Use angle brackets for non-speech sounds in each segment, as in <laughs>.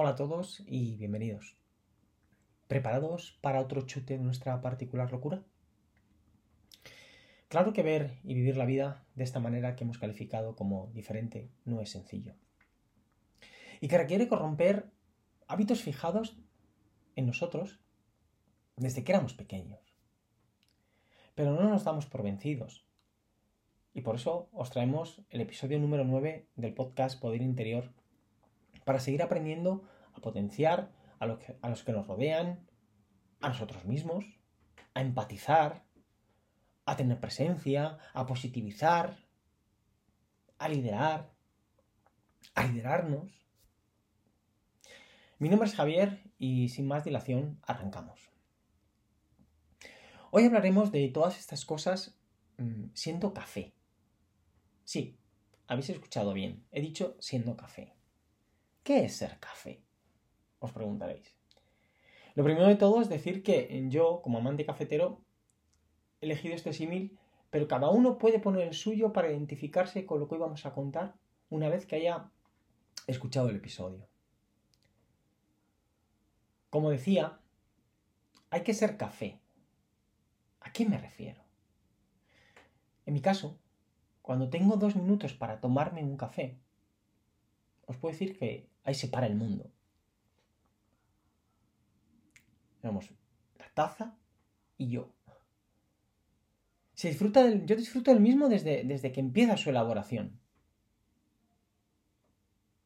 Hola a todos y bienvenidos. ¿Preparados para otro chute de nuestra particular locura? Claro que ver y vivir la vida de esta manera que hemos calificado como diferente no es sencillo. Y que requiere corromper hábitos fijados en nosotros desde que éramos pequeños. Pero no nos damos por vencidos. Y por eso os traemos el episodio número 9 del podcast Poder Interior para seguir aprendiendo a potenciar a, los que nos rodean, a nosotros mismos, a empatizar, a tener presencia, a positivizar, a liderar, a liderarnos. Mi nombre es Javier y sin más dilación arrancamos. Hoy hablaremos de todas estas cosas mmm, siendo café. Sí, habéis escuchado bien, he dicho siendo café. ¿Qué es ser café? Os preguntaréis. Lo primero de todo es decir que yo, como amante cafetero, he elegido este símil, pero cada uno puede poner el suyo para identificarse con lo que hoy vamos a contar una vez que haya escuchado el episodio. Como decía, hay que ser café. ¿A qué me refiero? En mi caso, cuando tengo dos minutos para tomarme un café, os puedo decir que ahí se para el mundo. Vamos, la taza y yo. Se disfruta del, yo disfruto del mismo desde, desde que empieza su elaboración.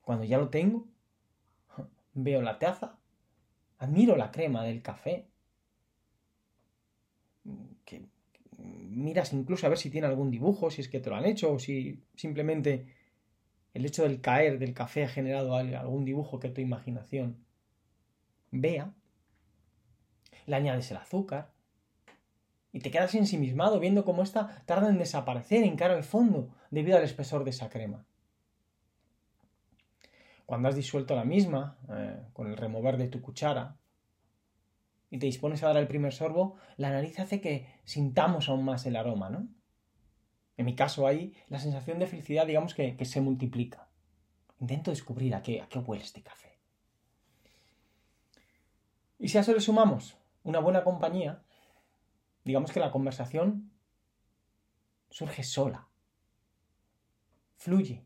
Cuando ya lo tengo, <laughs> veo la taza, admiro la crema del café, miras incluso a ver si tiene algún dibujo, si es que te lo han hecho, o si simplemente el hecho del caer del café ha generado algún dibujo que tu imaginación vea. Le añades el azúcar y te quedas ensimismado viendo cómo esta tarda en desaparecer en cara al fondo debido al espesor de esa crema. Cuando has disuelto la misma eh, con el remover de tu cuchara y te dispones a dar el primer sorbo, la nariz hace que sintamos aún más el aroma, ¿no? En mi caso, ahí la sensación de felicidad, digamos que, que se multiplica. Intento descubrir a qué, a qué huele este café. Y si a eso le sumamos una buena compañía, digamos que la conversación surge sola, fluye.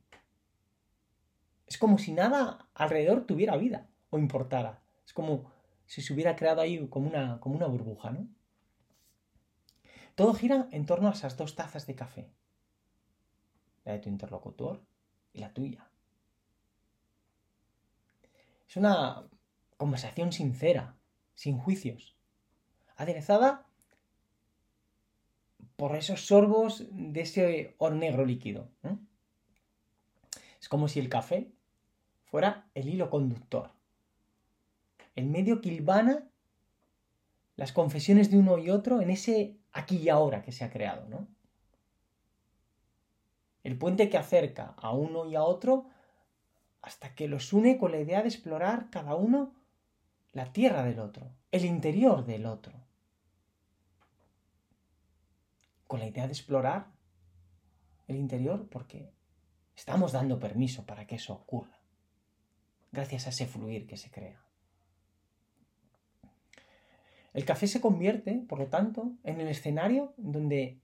Es como si nada alrededor tuviera vida o importara. Es como si se hubiera creado ahí como una, como una burbuja, ¿no? Todo gira en torno a esas dos tazas de café. La de tu interlocutor y la tuya. Es una conversación sincera, sin juicios, aderezada por esos sorbos de ese oro negro líquido. ¿eh? Es como si el café fuera el hilo conductor, el medio que las confesiones de uno y otro en ese aquí y ahora que se ha creado, ¿no? El puente que acerca a uno y a otro hasta que los une con la idea de explorar cada uno la tierra del otro, el interior del otro. Con la idea de explorar el interior porque estamos dando permiso para que eso ocurra, gracias a ese fluir que se crea. El café se convierte, por lo tanto, en el escenario donde,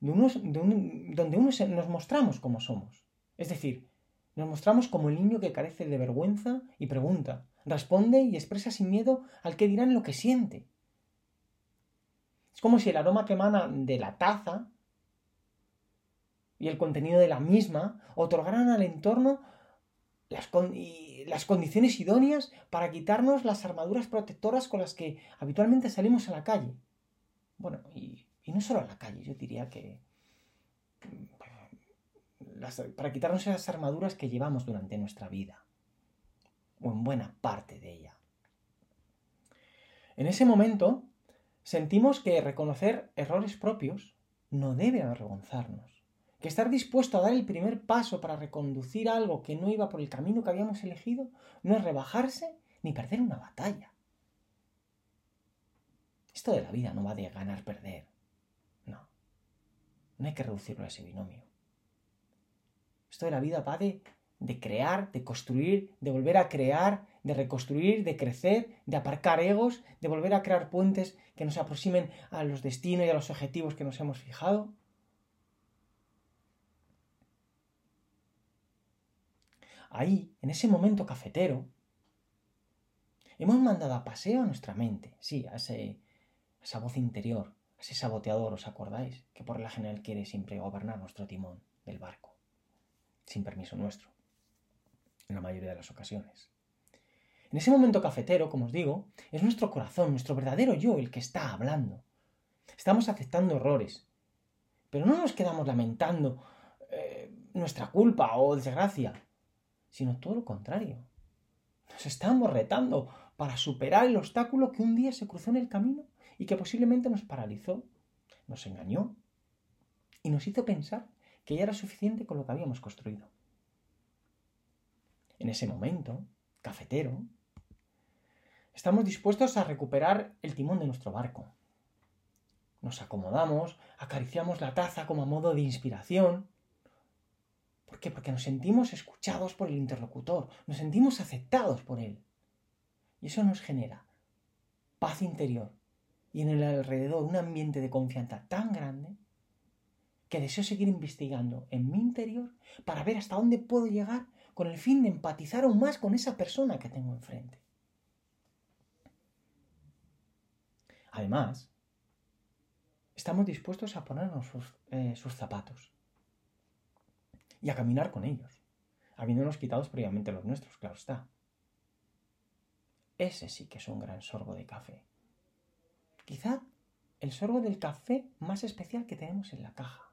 donde nos mostramos como somos. Es decir, nos mostramos como el niño que carece de vergüenza y pregunta, responde y expresa sin miedo al que dirán lo que siente. Es como si el aroma que emana de la taza y el contenido de la misma otorgaran al entorno las, las condiciones idóneas para quitarnos las armaduras protectoras con las que habitualmente salimos a la calle. Bueno, y, no solo a la calle, yo diría que mm, para quitarnos esas armaduras que llevamos durante nuestra vida, o en buena parte de ella. En ese momento sentimos que reconocer errores propios no debe avergonzarnos que estar dispuesto a dar el primer paso para reconducir algo que no iba por el camino que habíamos elegido no es rebajarse ni perder una batalla. Esto de la vida no va de ganar-perder. No. No hay que reducirlo a ese binomio. Esto de la vida va de de crear, de construir, de volver a crear, de reconstruir, de crecer, de aparcar egos, de volver a crear puentes que nos aproximen a los destinos y a los objetivos que nos hemos fijado. Ahí, en ese momento cafetero, hemos mandado a paseo a nuestra mente, sí, a, esa voz interior, a ese saboteador, ¿os acordáis? Que por la general quiere siempre gobernar nuestro timón del barco, sin permiso nuestro en la mayoría de las ocasiones. En ese momento cafetero, como os digo, es nuestro corazón, nuestro verdadero yo el que está hablando. Estamos aceptando errores, pero no nos quedamos lamentando eh, nuestra culpa o desgracia, sino todo lo contrario. Nos estamos retando para superar el obstáculo que un día se cruzó en el camino y que posiblemente nos paralizó, nos engañó y nos hizo pensar que ya era suficiente con lo que habíamos construido. En ese momento, cafetero, estamos dispuestos a recuperar el timón de nuestro barco. Nos acomodamos, acariciamos la taza como a modo de inspiración. ¿Por qué? Porque nos sentimos escuchados por el interlocutor, nos sentimos aceptados por él. Y eso nos genera paz interior y en el alrededor un ambiente de confianza tan grande que deseo seguir investigando en mi interior para ver hasta dónde puedo llegar con el fin de empatizar aún más con esa persona que tengo enfrente. Además, estamos dispuestos a ponernos eh, sus, zapatos y a caminar con ellos, habiéndonos quitados previamente los nuestros, claro está. Ese sí que es un gran sorbo de café. Quizá el sorbo del café más especial que tenemos en la caja.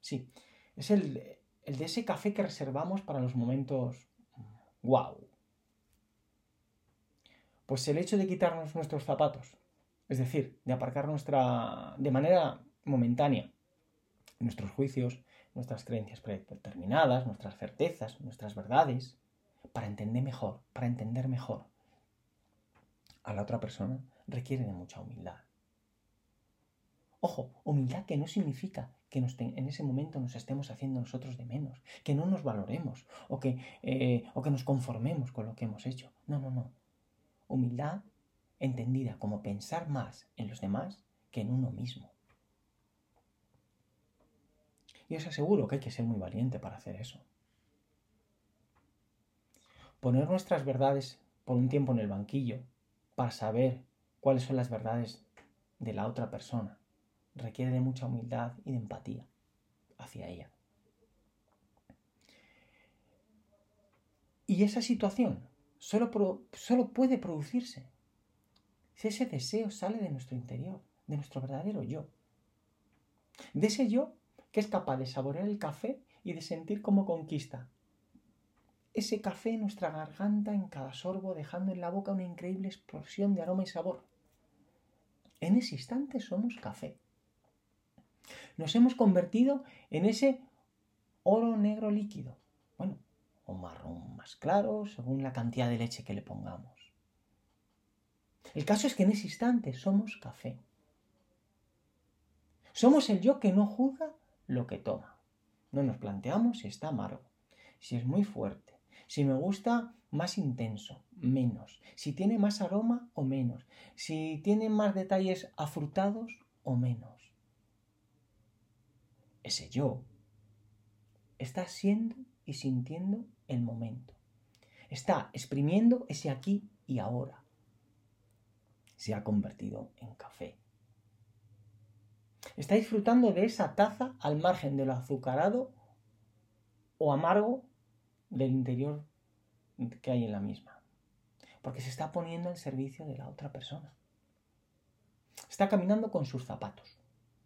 Sí, es el, el de ese café que reservamos para los momentos wow. Pues el hecho de quitarnos nuestros zapatos, es decir, de aparcar nuestra de manera momentánea nuestros juicios, nuestras creencias predeterminadas, nuestras certezas, nuestras verdades, para entender mejor, para entender mejor a la otra persona, requiere de mucha humildad. Ojo, humildad que no significa que en ese momento nos estemos haciendo nosotros de menos, que no nos valoremos o que, eh, o que nos conformemos con lo que hemos hecho. No, no, no. Humildad entendida como pensar más en los demás que en uno mismo. Y os aseguro que hay que ser muy valiente para hacer eso. Poner nuestras verdades por un tiempo en el banquillo para saber cuáles son las verdades de la otra persona requiere de mucha humildad y de empatía hacia ella. Y esa situación solo, puede producirse si ese deseo sale de nuestro interior, de nuestro verdadero yo. De ese yo que es capaz de saborear el café y de sentir como conquista. Ese café en nuestra garganta en cada sorbo, dejando en la boca una increíble explosión de aroma y sabor. En ese instante somos café. Nos hemos convertido en ese oro negro líquido. Bueno, o marrón más claro, según la cantidad de leche que le pongamos. El caso es que en ese instante somos café. Somos el yo que no juzga lo que toma. No nos planteamos si está amargo, si es muy fuerte, si me gusta más intenso, menos, si tiene más aroma o menos, si tiene más detalles afrutados o menos ese yo, está siendo y sintiendo el momento. Está exprimiendo ese aquí y ahora. Se ha convertido en café. Está disfrutando de esa taza al margen de lo azucarado o amargo del interior que hay en la misma. Porque se está poniendo al servicio de la otra persona. Está caminando con sus zapatos.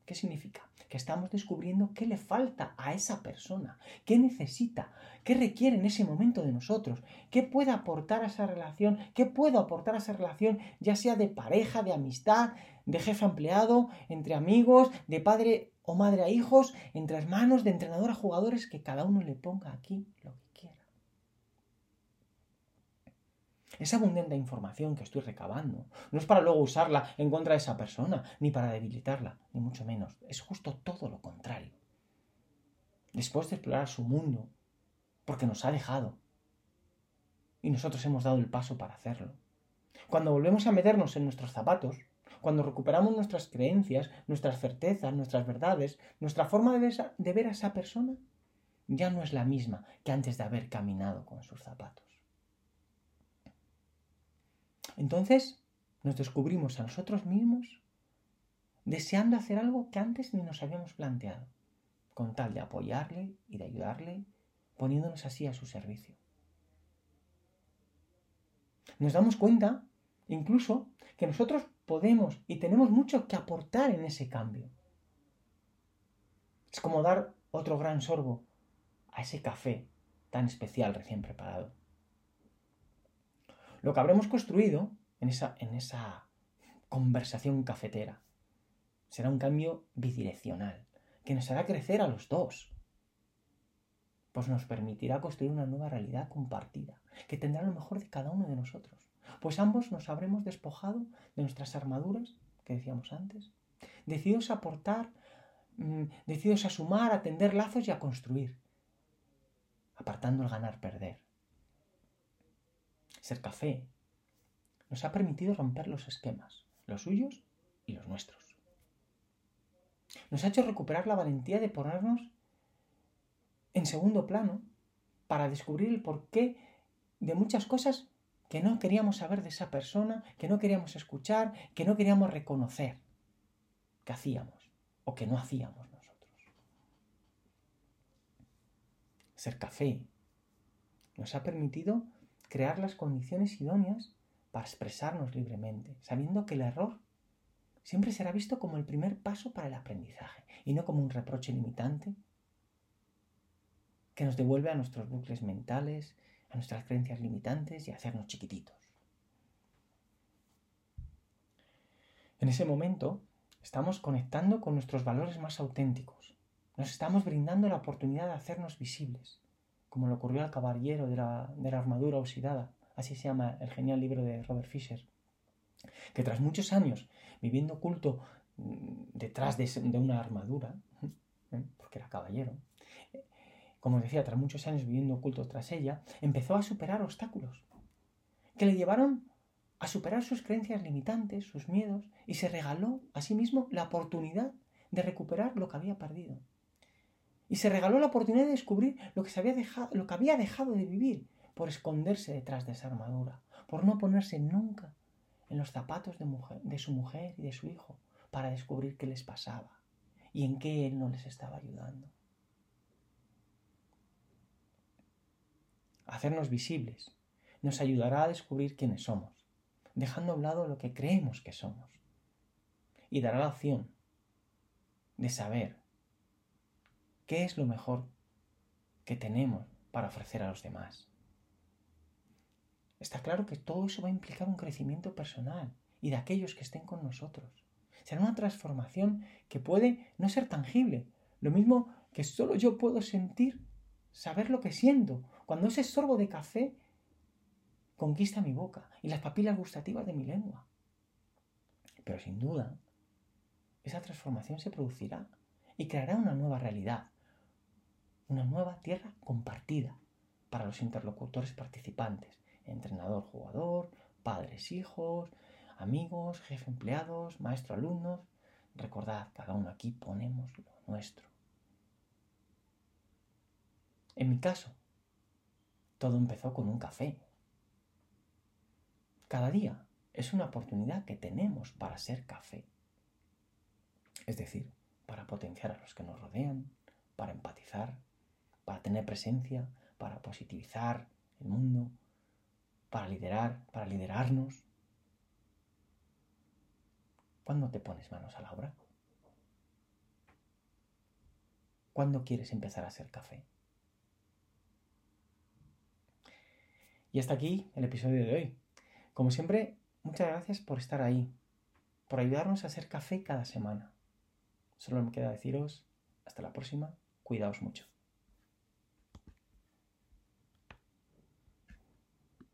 ¿Qué significa? Que estamos descubriendo qué le falta a esa persona, qué necesita, qué requiere en ese momento de nosotros, qué puede aportar a esa relación, qué puedo aportar a esa relación, ya sea de pareja, de amistad, de jefe empleado, entre amigos, de padre o madre a hijos, entre hermanos, de entrenador a jugadores, que cada uno le ponga aquí lo que Esa abundante información que estoy recabando no es para luego usarla en contra de esa persona, ni para debilitarla, ni mucho menos. Es justo todo lo contrario. Después de explorar su mundo, porque nos ha dejado. Y nosotros hemos dado el paso para hacerlo. Cuando volvemos a meternos en nuestros zapatos, cuando recuperamos nuestras creencias, nuestras certezas, nuestras verdades, nuestra forma de ver, a esa persona ya no es la misma que antes de haber caminado con sus zapatos. Entonces nos descubrimos a nosotros mismos deseando hacer algo que antes ni nos habíamos planteado, con tal de apoyarle y de ayudarle, poniéndonos así a su servicio. Nos damos cuenta, incluso, que nosotros podemos y tenemos mucho que aportar en ese cambio. Es como dar otro gran sorbo a ese café tan especial recién preparado. Lo que habremos construido en esa, en esa conversación cafetera será un cambio bidireccional que nos hará crecer a los dos. Pues nos permitirá construir una nueva realidad compartida, que tendrá lo mejor de cada uno de nosotros pues ambos nos habremos despojado de nuestras armaduras, que decíamos antes, decididos a aportar, mm, decididos a sumar, a tender lazos y a construir, apartando el ganar-perder. Ser café nos ha permitido romper los esquemas, los suyos y los nuestros. Nos ha hecho recuperar la valentía de ponernos en segundo plano para descubrir el porqué de muchas cosas que no queríamos saber de esa persona, que no queríamos escuchar, que no queríamos reconocer que hacíamos o que no hacíamos nosotros. Ser café nos ha permitido crear las condiciones idóneas para expresarnos libremente, sabiendo que el error siempre será visto como el primer paso para el aprendizaje y no como un reproche limitante que nos devuelve a nuestros bucles mentales nuestras creencias limitantes y hacernos chiquititos. En ese momento estamos conectando con nuestros valores más auténticos. Nos estamos brindando la oportunidad de hacernos visibles, como le ocurrió al caballero de la, armadura oxidada, así se llama el genial libro de Robert Fisher, que tras muchos años viviendo oculto mm, detrás de, de una armadura, ¿eh? porque era caballero, como decía, tras muchos años viviendo oculto tras ella, empezó a superar obstáculos que le llevaron a superar sus creencias limitantes, sus miedos, y se regaló a sí mismo la oportunidad de recuperar lo que había perdido. Y se regaló la oportunidad de descubrir lo que, se había, dejado, lo que había dejado de vivir por esconderse detrás de esa armadura, por no ponerse nunca en los zapatos de, de su mujer y de su hijo para descubrir qué les pasaba y en qué él no les estaba ayudando. hacernos visibles, nos ayudará a descubrir quiénes somos, dejando a lado lo que creemos que somos. Y dará la opción de saber qué es lo mejor que tenemos para ofrecer a los demás. Está claro que todo eso va a implicar un crecimiento personal y de aquellos que estén con nosotros. Será una transformación que puede no ser tangible, lo mismo que solo yo puedo sentir, saber lo que siento cuando ese sorbo de café conquista mi boca y las papilas gustativas de mi lengua. Pero sin duda, esa transformación se producirá y creará una nueva realidad, una nueva tierra compartida para los interlocutores participantes, entrenador, jugador, padres, hijos, amigos, jefe, empleados, maestro, alumnos. Recordad, cada uno aquí ponemos lo nuestro. En mi caso, todo empezó con un café. Cada día es una oportunidad que tenemos para ser café. Es decir, para potenciar a los que nos rodean, para empatizar, para tener presencia, para positivizar el mundo, para liderar, para liderarnos. ¿Cuándo te pones manos a la obra? ¿Cuándo quieres empezar a ser café? Y hasta aquí el episodio de hoy. Como siempre, muchas gracias por estar ahí, por ayudarnos a hacer café cada semana. Solo me queda deciros, hasta la próxima, cuidaos mucho.